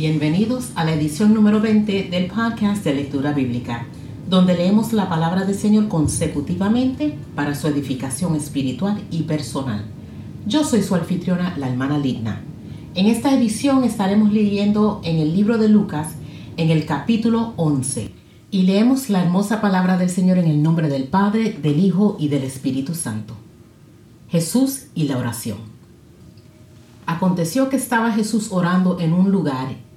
Bienvenidos a la edición número 20 del podcast de lectura bíblica, donde leemos la palabra del Señor consecutivamente para su edificación espiritual y personal. Yo soy su anfitriona, la hermana Ligna. En esta edición estaremos leyendo en el libro de Lucas, en el capítulo 11, y leemos la hermosa palabra del Señor en el nombre del Padre, del Hijo y del Espíritu Santo. Jesús y la oración. Aconteció que estaba Jesús orando en un lugar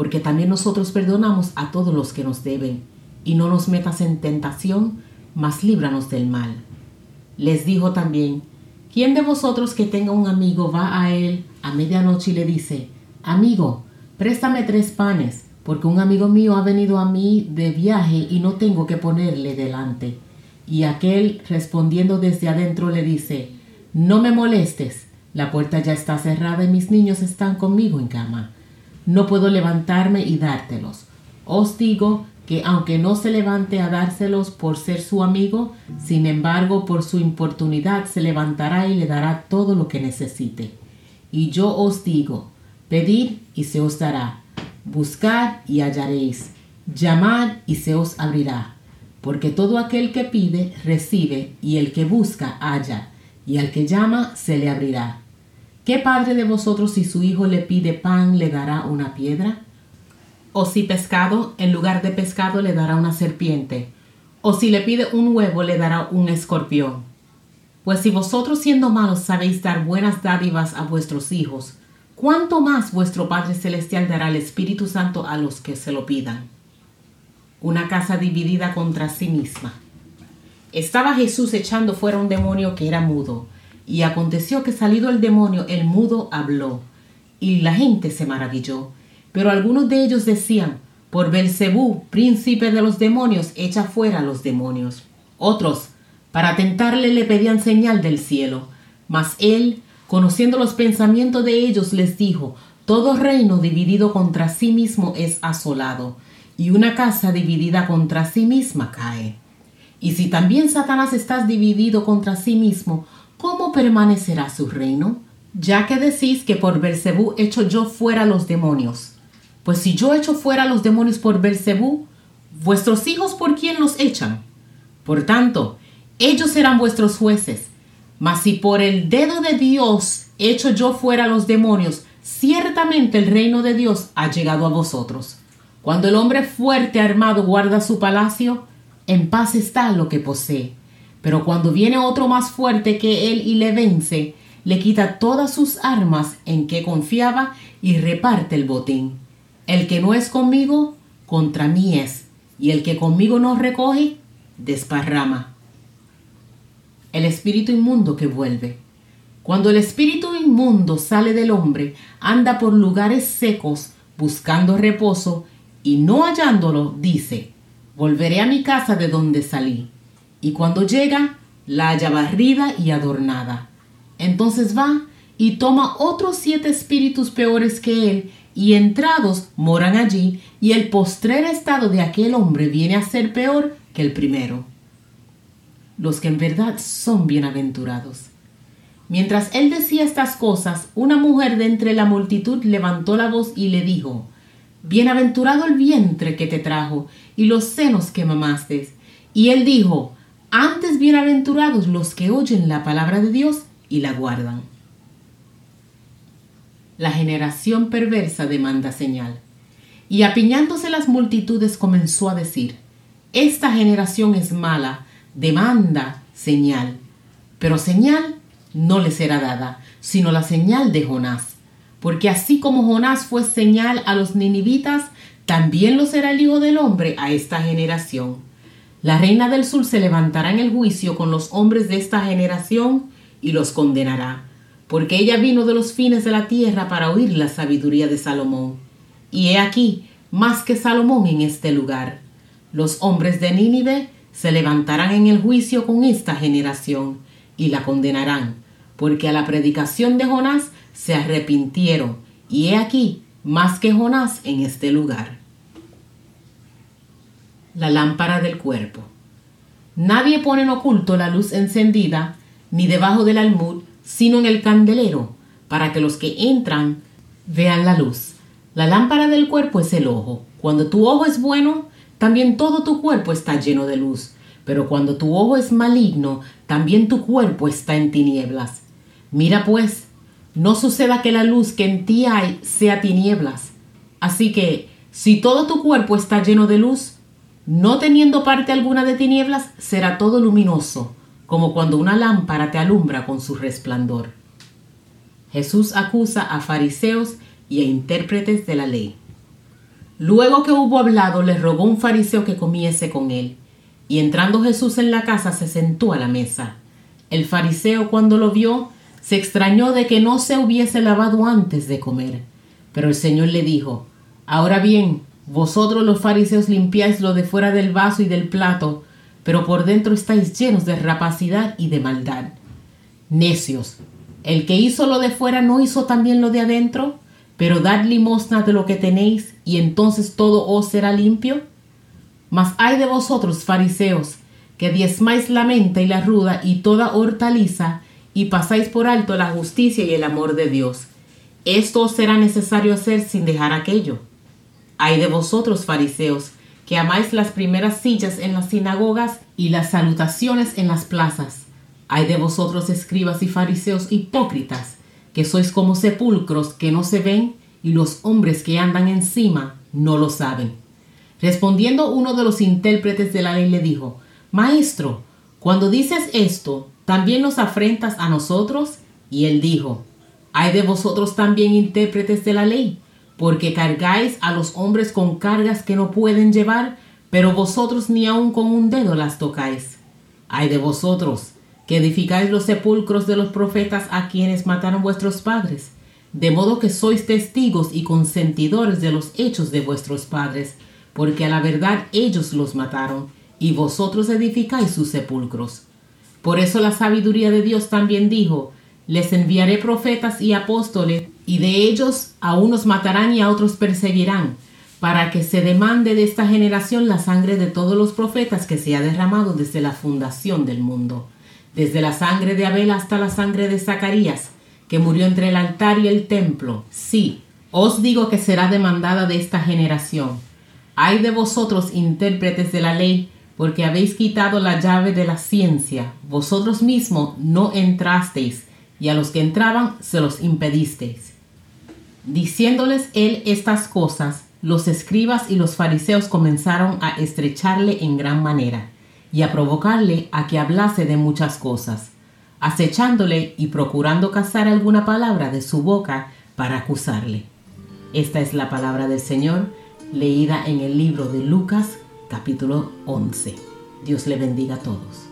porque también nosotros perdonamos a todos los que nos deben, y no nos metas en tentación, mas líbranos del mal. Les dijo también, ¿quién de vosotros que tenga un amigo va a él a medianoche y le dice, Amigo, préstame tres panes, porque un amigo mío ha venido a mí de viaje y no tengo que ponerle delante? Y aquel respondiendo desde adentro le dice, No me molestes, la puerta ya está cerrada y mis niños están conmigo en cama no puedo levantarme y dártelos. Os digo que aunque no se levante a dárselos por ser su amigo, sin embargo por su importunidad se levantará y le dará todo lo que necesite. Y yo os digo, pedid y se os dará, buscad y hallaréis, llamad y se os abrirá, porque todo aquel que pide recibe, y el que busca halla, y al que llama se le abrirá. ¿Qué padre de vosotros si su hijo le pide pan le dará una piedra? ¿O si pescado, en lugar de pescado le dará una serpiente? ¿O si le pide un huevo le dará un escorpión? Pues si vosotros siendo malos sabéis dar buenas dádivas a vuestros hijos, ¿cuánto más vuestro Padre Celestial dará el Espíritu Santo a los que se lo pidan? Una casa dividida contra sí misma. Estaba Jesús echando fuera un demonio que era mudo y aconteció que salido el demonio, el mudo habló, y la gente se maravilló. Pero algunos de ellos decían, por Belcebú, príncipe de los demonios, echa fuera los demonios. Otros, para tentarle, le pedían señal del cielo. Mas él, conociendo los pensamientos de ellos, les dijo, todo reino dividido contra sí mismo es asolado, y una casa dividida contra sí misma cae. Y si también Satanás está dividido contra sí mismo, ¿cómo permanecerá su reino? Ya que decís que por Belcebú echo yo fuera los demonios. Pues si yo echo fuera los demonios por Belcebú, vuestros hijos por quién los echan. Por tanto, ellos serán vuestros jueces. Mas si por el dedo de Dios echo yo fuera los demonios, ciertamente el reino de Dios ha llegado a vosotros. Cuando el hombre fuerte armado guarda su palacio, en paz está lo que posee. Pero cuando viene otro más fuerte que él y le vence, le quita todas sus armas en que confiaba y reparte el botín. El que no es conmigo, contra mí es, y el que conmigo no recoge, desparrama. El espíritu inmundo que vuelve. Cuando el espíritu inmundo sale del hombre, anda por lugares secos buscando reposo, y no hallándolo, dice, volveré a mi casa de donde salí y cuando llega la halla barrida y adornada. Entonces va y toma otros siete espíritus peores que él, y entrados moran allí, y el postrer estado de aquel hombre viene a ser peor que el primero. Los que en verdad son bienaventurados. Mientras él decía estas cosas, una mujer de entre la multitud levantó la voz y le dijo, Bienaventurado el vientre que te trajo y los senos que mamaste. Y él dijo, bienaventurados los que oyen la palabra de Dios y la guardan. La generación perversa demanda señal. Y apiñándose las multitudes comenzó a decir, Esta generación es mala, demanda señal. Pero señal no le será dada, sino la señal de Jonás. Porque así como Jonás fue señal a los ninivitas, también lo será el Hijo del Hombre a esta generación. La reina del sur se levantará en el juicio con los hombres de esta generación y los condenará, porque ella vino de los fines de la tierra para oír la sabiduría de Salomón. Y he aquí, más que Salomón en este lugar. Los hombres de Nínive se levantarán en el juicio con esta generación y la condenarán, porque a la predicación de Jonás se arrepintieron, y he aquí más que Jonás en este lugar. La lámpara del cuerpo. Nadie pone en oculto la luz encendida, ni debajo del almud, sino en el candelero, para que los que entran vean la luz. La lámpara del cuerpo es el ojo. Cuando tu ojo es bueno, también todo tu cuerpo está lleno de luz. Pero cuando tu ojo es maligno, también tu cuerpo está en tinieblas. Mira pues, no suceda que la luz que en ti hay sea tinieblas. Así que, si todo tu cuerpo está lleno de luz, no teniendo parte alguna de tinieblas, será todo luminoso, como cuando una lámpara te alumbra con su resplandor. Jesús acusa a fariseos y a intérpretes de la ley. Luego que hubo hablado, le rogó un fariseo que comiese con él, y entrando Jesús en la casa se sentó a la mesa. El fariseo cuando lo vio, se extrañó de que no se hubiese lavado antes de comer. Pero el Señor le dijo, Ahora bien, vosotros los fariseos limpiáis lo de fuera del vaso y del plato, pero por dentro estáis llenos de rapacidad y de maldad. Necios, el que hizo lo de fuera no hizo también lo de adentro, pero dad limosna de lo que tenéis, y entonces todo os será limpio. Mas hay de vosotros, fariseos, que diezmáis la menta y la ruda y toda hortaliza, y pasáis por alto la justicia y el amor de Dios. Esto os será necesario hacer sin dejar aquello. Hay de vosotros, fariseos, que amáis las primeras sillas en las sinagogas y las salutaciones en las plazas. Hay de vosotros, escribas y fariseos hipócritas, que sois como sepulcros que no se ven y los hombres que andan encima no lo saben. Respondiendo uno de los intérpretes de la ley le dijo, Maestro, cuando dices esto, ¿también nos afrentas a nosotros? Y él dijo, ¿hay de vosotros también intérpretes de la ley? Porque cargáis a los hombres con cargas que no pueden llevar, pero vosotros ni aun con un dedo las tocáis. ¿Hay de vosotros que edificáis los sepulcros de los profetas a quienes mataron vuestros padres? De modo que sois testigos y consentidores de los hechos de vuestros padres, porque a la verdad ellos los mataron, y vosotros edificáis sus sepulcros. Por eso la sabiduría de Dios también dijo, les enviaré profetas y apóstoles, y de ellos a unos matarán y a otros perseguirán, para que se demande de esta generación la sangre de todos los profetas que se ha derramado desde la fundación del mundo, desde la sangre de Abel hasta la sangre de Zacarías, que murió entre el altar y el templo. Sí, os digo que será demandada de esta generación. Hay de vosotros intérpretes de la ley, porque habéis quitado la llave de la ciencia. Vosotros mismos no entrasteis, y a los que entraban se los impedisteis. Diciéndoles él estas cosas, los escribas y los fariseos comenzaron a estrecharle en gran manera, y a provocarle a que hablase de muchas cosas, acechándole y procurando cazar alguna palabra de su boca para acusarle. Esta es la palabra del Señor, leída en el libro de Lucas capítulo 11. Dios le bendiga a todos.